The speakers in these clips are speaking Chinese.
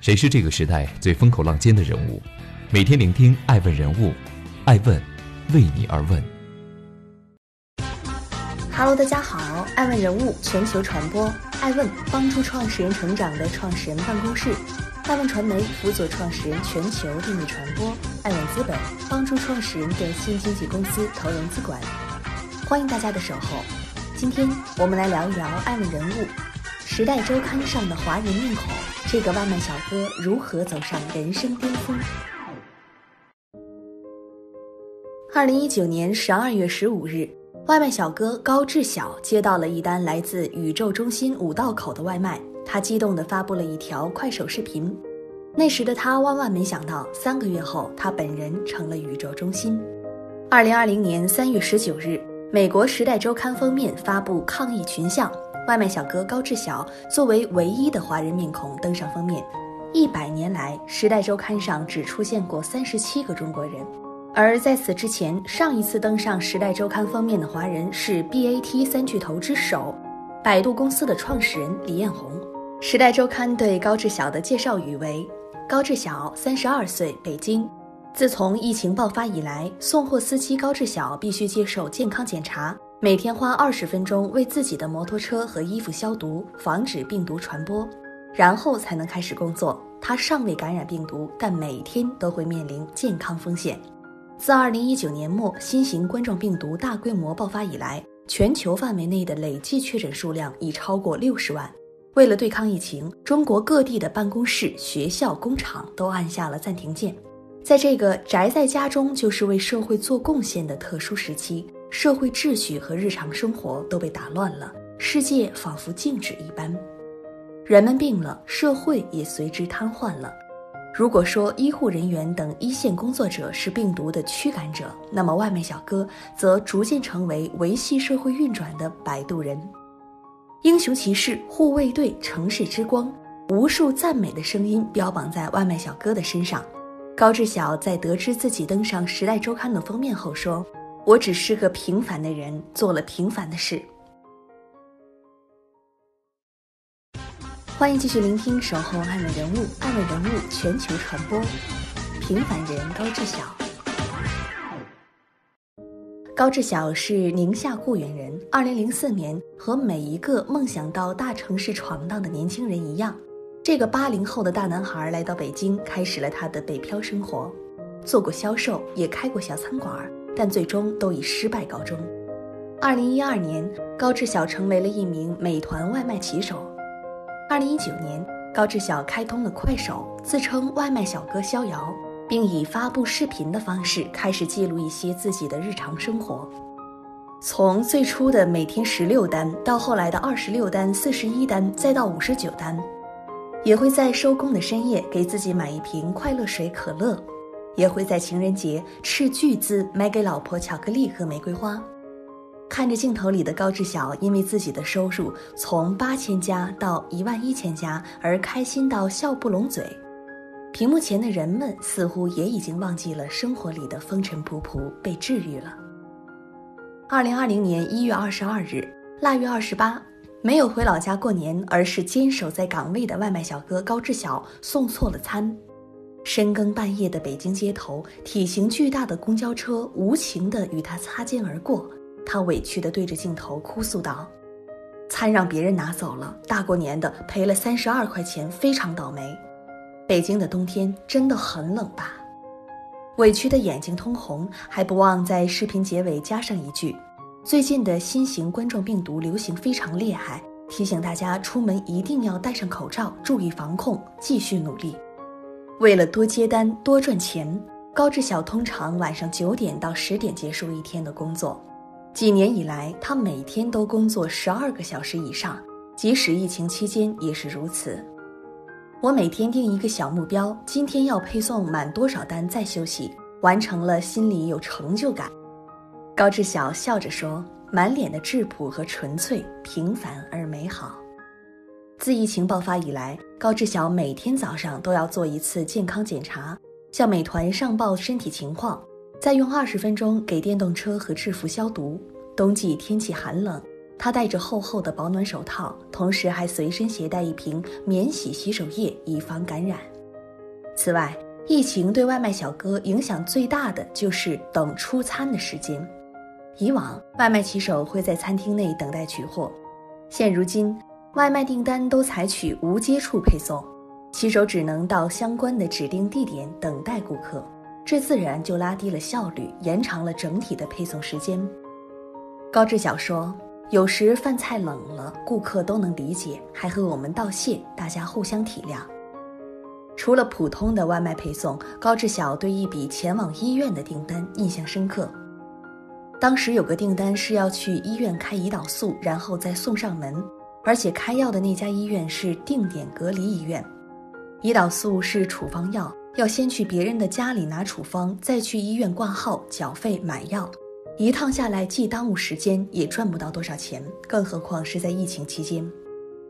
谁是这个时代最风口浪尖的人物？每天聆听爱问人物，爱问为你而问。Hello，大家好，爱问人物全球传播，爱问帮助创始人成长的创始人办公室，爱问传媒辅佐创始人全球秘密传播，爱问资本帮助创始人的新经济公司投融资管。欢迎大家的守候。今天我们来聊一聊爱问人物，《时代周刊》上的华人面孔，这个外卖小哥如何走上人生巅峰？二零一九年十二月十五日，外卖小哥高志晓接到了一单来自宇宙中心五道口的外卖，他激动地发布了一条快手视频。那时的他万万没想到，三个月后他本人成了宇宙中心。二零二零年三月十九日。美国《时代周刊》封面发布抗议群像，外卖小哥高志晓作为唯一的华人面孔登上封面。一百年来，《时代周刊》上只出现过三十七个中国人，而在此之前，上一次登上《时代周刊》封面的华人是 BAT 三巨头之首，百度公司的创始人李彦宏。《时代周刊》对高志晓的介绍语为：高志晓，三十二岁，北京。自从疫情爆发以来，送货司机高志晓必须接受健康检查，每天花二十分钟为自己的摩托车和衣服消毒，防止病毒传播，然后才能开始工作。他尚未感染病毒，但每天都会面临健康风险。自二零一九年末新型冠状病毒大规模爆发以来，全球范围内的累计确诊数量已超过六十万。为了对抗疫情，中国各地的办公室、学校、工厂都按下了暂停键。在这个宅在家中就是为社会做贡献的特殊时期，社会秩序和日常生活都被打乱了，世界仿佛静止一般。人们病了，社会也随之瘫痪了。如果说医护人员等一线工作者是病毒的驱赶者，那么外卖小哥则逐渐成为维系社会运转的摆渡人。英雄骑士、护卫队、城市之光，无数赞美的声音标榜在外卖小哥的身上。高志晓在得知自己登上《时代周刊》的封面后说：“我只是个平凡的人，做了平凡的事。”欢迎继续聆听《守候爱问人物》，爱问人物全球传播。平凡人高志晓。高志晓是宁夏固原人。二零零四年，和每一个梦想到大城市闯荡的年轻人一样。这个八零后的大男孩来到北京，开始了他的北漂生活，做过销售，也开过小餐馆，但最终都以失败告终。二零一二年，高志晓成为了一名美团外卖骑手。二零一九年，高志晓开通了快手，自称外卖小哥逍遥，并以发布视频的方式开始记录一些自己的日常生活。从最初的每天十六单，到后来的二十六单、四十一单，再到五十九单。也会在收工的深夜给自己买一瓶快乐水可乐，也会在情人节斥巨资买给老婆巧克力和玫瑰花。看着镜头里的高志晓，因为自己的收入从八千加到一万一千加而开心到笑不拢嘴。屏幕前的人们似乎也已经忘记了生活里的风尘仆仆，被治愈了。二零二零年一月二十二日，腊月二十八。没有回老家过年，而是坚守在岗位的外卖小哥高志晓送错了餐。深更半夜的北京街头，体型巨大的公交车无情地与他擦肩而过。他委屈地对着镜头哭诉道：“餐让别人拿走了，大过年的赔了三十二块钱，非常倒霉。北京的冬天真的很冷吧？”委屈的眼睛通红，还不忘在视频结尾加上一句。最近的新型冠状病毒流行非常厉害，提醒大家出门一定要戴上口罩，注意防控，继续努力。为了多接单多赚钱，高志晓通常晚上九点到十点结束一天的工作。几年以来，他每天都工作十二个小时以上，即使疫情期间也是如此。我每天定一个小目标，今天要配送满多少单再休息，完成了心里有成就感。高志晓笑着说：“满脸的质朴和纯粹，平凡而美好。”自疫情爆发以来，高志晓每天早上都要做一次健康检查，向美团上报身体情况，再用二十分钟给电动车和制服消毒。冬季天气寒冷，他戴着厚厚的保暖手套，同时还随身携带一瓶免洗洗手液，以防感染。此外，疫情对外卖小哥影响最大的就是等出餐的时间。以往，外卖骑手会在餐厅内等待取货，现如今，外卖订单都采取无接触配送，骑手只能到相关的指定地点等待顾客，这自然就拉低了效率，延长了整体的配送时间。高志晓说。有时饭菜冷了，顾客都能理解，还和我们道谢，大家互相体谅。除了普通的外卖配送，高志晓对一笔前往医院的订单印象深刻。当时有个订单是要去医院开胰岛素，然后再送上门，而且开药的那家医院是定点隔离医院。胰岛素是处方药，要先去别人的家里拿处方，再去医院挂号、缴费买药。一趟下来，既耽误时间，也赚不到多少钱，更何况是在疫情期间，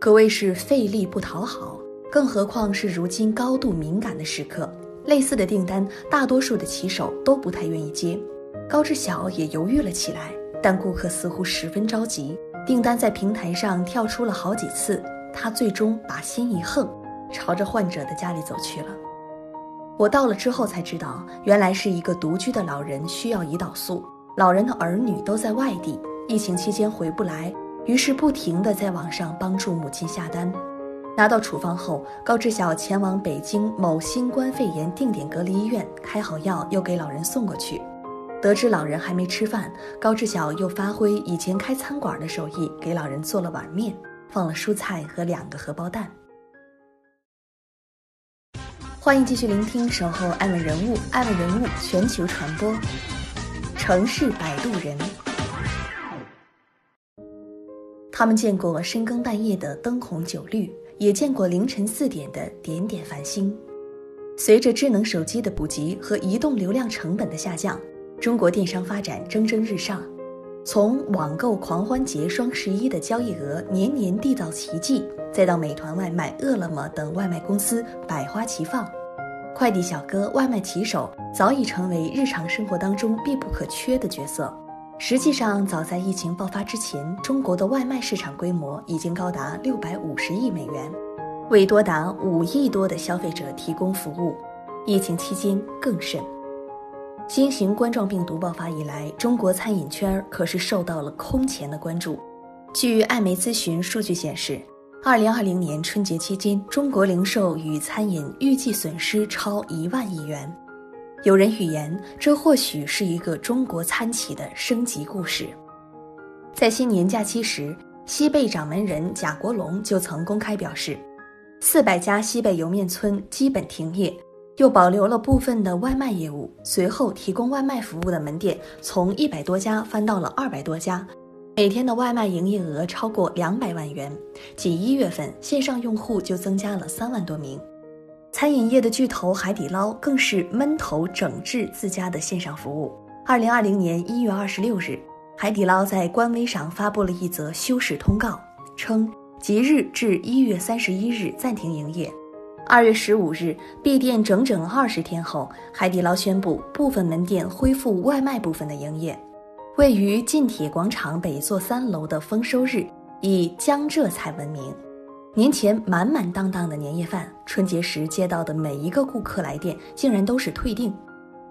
可谓是费力不讨好。更何况是如今高度敏感的时刻，类似的订单，大多数的骑手都不太愿意接。高志晓也犹豫了起来，但顾客似乎十分着急，订单在平台上跳出了好几次，他最终把心一横，朝着患者的家里走去了。我到了之后才知道，原来是一个独居的老人需要胰岛素。老人的儿女都在外地，疫情期间回不来，于是不停地在网上帮助母亲下单。拿到处方后，高志晓前往北京某新冠肺炎定点隔离医院开好药，又给老人送过去。得知老人还没吃饭，高志晓又发挥以前开餐馆的手艺，给老人做了碗面，放了蔬菜和两个荷包蛋。欢迎继续聆听《守候爱问人物》，爱问人物全球传播。城市摆渡人，他们见过深更半夜的灯红酒绿，也见过凌晨四点的点点繁星。随着智能手机的普及和移动流量成本的下降，中国电商发展蒸蒸日上。从网购狂欢节、双十一的交易额年年缔造奇迹，再到美团外卖、饿了么等外卖公司百花齐放。快递小哥、外卖骑手早已成为日常生活当中必不可缺的角色。实际上，早在疫情爆发之前，中国的外卖市场规模已经高达六百五十亿美元，为多达五亿多的消费者提供服务。疫情期间更甚。新型冠状病毒爆发以来，中国餐饮圈可是受到了空前的关注。据艾媒咨询数据显示。二零二零年春节期间，中国零售与餐饮预计损失超一万亿元。有人预言，这或许是一个中国餐企的升级故事。在新年假期时，西贝掌门人贾国龙就曾公开表示，四百家西贝莜面村基本停业，又保留了部分的外卖业务。随后，提供外卖服务的门店从一百多家翻到了二百多家。每天的外卖营业额超过两百万元，仅一月份线上用户就增加了三万多名。餐饮业的巨头海底捞更是闷头整治自家的线上服务。二零二零年一月二十六日，海底捞在官微上发布了一则休市通告，称即日至一月三十一日暂停营业。二月十五日闭店整整二十天后，海底捞宣布部分门店恢复外卖部分的营业。位于近铁广场北座三楼的丰收日以江浙菜闻名，年前满满当当的年夜饭，春节时接到的每一个顾客来电竟然都是退订。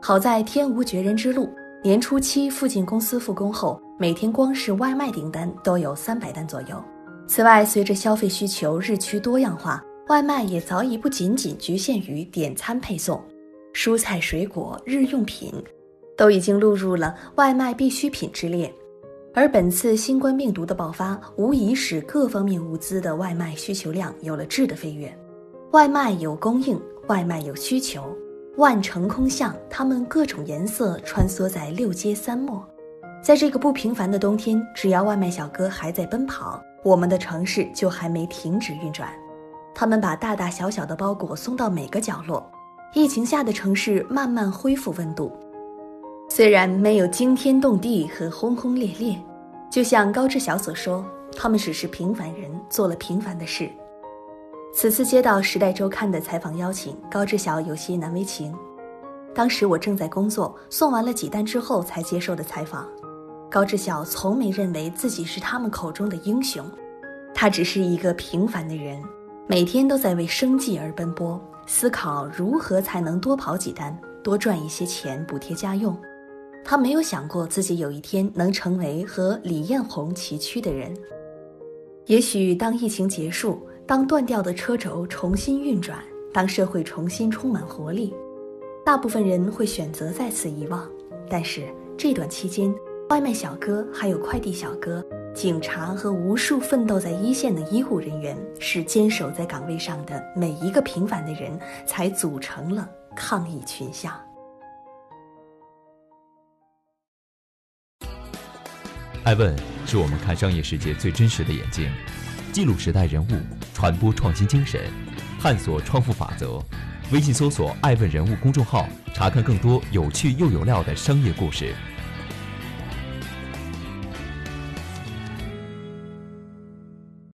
好在天无绝人之路，年初七附近公司复工后，每天光是外卖订单都有三百单左右。此外，随着消费需求日趋多样化，外卖也早已不仅仅局限于点餐配送，蔬菜、水果、日用品。都已经录入了外卖必需品之列，而本次新冠病毒的爆发，无疑使各方面物资的外卖需求量有了质的飞跃。外卖有供应，外卖有需求，万城空巷，他们各种颜色穿梭在六街三陌。在这个不平凡的冬天，只要外卖小哥还在奔跑，我们的城市就还没停止运转。他们把大大小小的包裹送到每个角落。疫情下的城市慢慢恢复温度。虽然没有惊天动地和轰轰烈烈，就像高志晓所说，他们只是平凡人，做了平凡的事。此次接到《时代周刊》的采访邀请，高志晓有些难为情。当时我正在工作，送完了几单之后才接受的采访。高志晓从没认为自己是他们口中的英雄，他只是一个平凡的人，每天都在为生计而奔波，思考如何才能多跑几单，多赚一些钱补贴家用。他没有想过自己有一天能成为和李彦宏齐驱的人。也许当疫情结束，当断掉的车轴重新运转，当社会重新充满活力，大部分人会选择再次遗忘。但是这段期间，外卖小哥、还有快递小哥、警察和无数奋斗在一线的医护人员，是坚守在岗位上的每一个平凡的人，才组成了抗疫群像。爱问是我们看商业世界最真实的眼睛，记录时代人物，传播创新精神，探索创富法则。微信搜索“爱问人物”公众号，查看更多有趣又有料的商业故事。